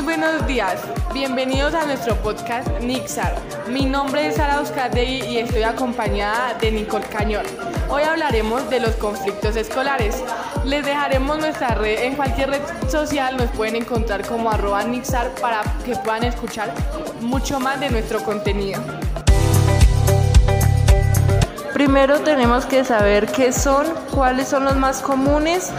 buenos días, bienvenidos a nuestro podcast Nixar. Mi nombre es Sara Euskadegui y estoy acompañada de Nicole Cañón. Hoy hablaremos de los conflictos escolares. Les dejaremos nuestra red, en cualquier red social nos pueden encontrar como arroba Nixar para que puedan escuchar mucho más de nuestro contenido. Primero tenemos que saber qué son, cuáles son los más comunes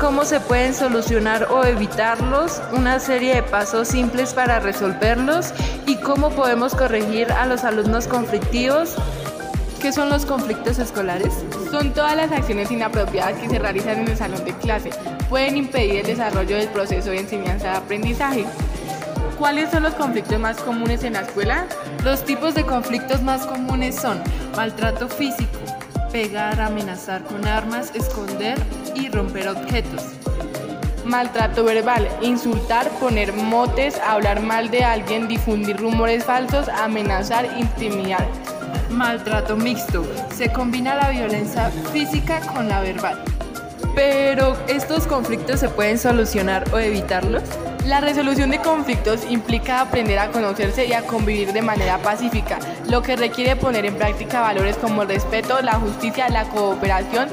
cómo se pueden solucionar o evitarlos, una serie de pasos simples para resolverlos y cómo podemos corregir a los alumnos conflictivos. ¿Qué son los conflictos escolares? Son todas las acciones inapropiadas que se realizan en el salón de clase. Pueden impedir el desarrollo del proceso de enseñanza-aprendizaje. ¿Cuáles son los conflictos más comunes en la escuela? Los tipos de conflictos más comunes son maltrato físico, pegar, amenazar con armas, esconder y romper objetos. Maltrato verbal, insultar, poner motes, hablar mal de alguien, difundir rumores falsos, amenazar, intimidar. Maltrato mixto, se combina la violencia física con la verbal. Pero, ¿estos conflictos se pueden solucionar o evitarlos? La resolución de conflictos implica aprender a conocerse y a convivir de manera pacífica, lo que requiere poner en práctica valores como el respeto, la justicia, la cooperación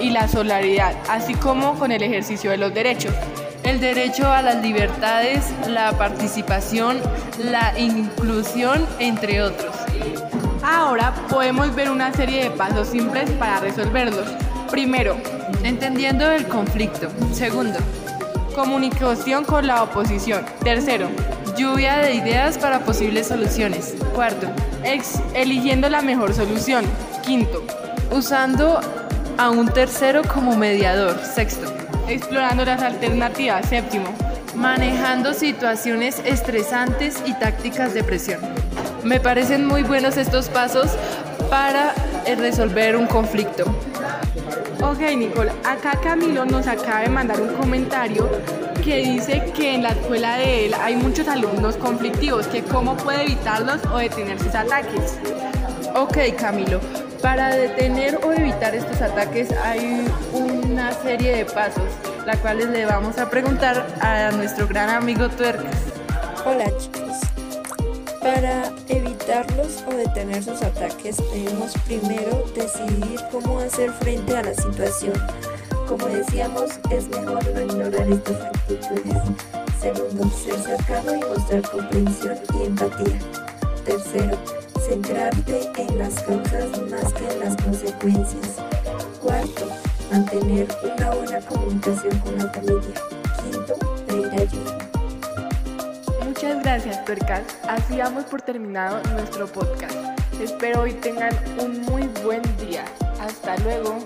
y la solidaridad, así como con el ejercicio de los derechos. El derecho a las libertades, la participación, la inclusión, entre otros. Ahora podemos ver una serie de pasos simples para resolverlos. Primero, entendiendo el conflicto. Segundo, Comunicación con la oposición. Tercero, lluvia de ideas para posibles soluciones. Cuarto, eligiendo la mejor solución. Quinto, usando a un tercero como mediador. Sexto, explorando las alternativas. Séptimo, manejando situaciones estresantes y tácticas de presión. Me parecen muy buenos estos pasos para eh, resolver un conflicto. Ok, Nicole, acá Camilo nos acaba de mandar un comentario que dice que en la escuela de él hay muchos alumnos conflictivos, que cómo puede evitarlos o detener sus ataques. Ok, Camilo, para detener o evitar estos ataques hay una serie de pasos, la cuales le vamos a preguntar a nuestro gran amigo Tuercas. Hola chicos, para evitarlos o detener sus ataques debemos primero decidir cómo hacer frente a la situación. Como decíamos, es mejor no ignorar estas actitudes. Segundo, ser cercano y mostrar comprensión y empatía. Tercero, centrarte en las causas más que en las consecuencias. Cuarto, mantener una buena comunicación con la familia. Gracias, Tuercas. Así damos por terminado nuestro podcast. Espero hoy tengan un muy buen día. Hasta luego.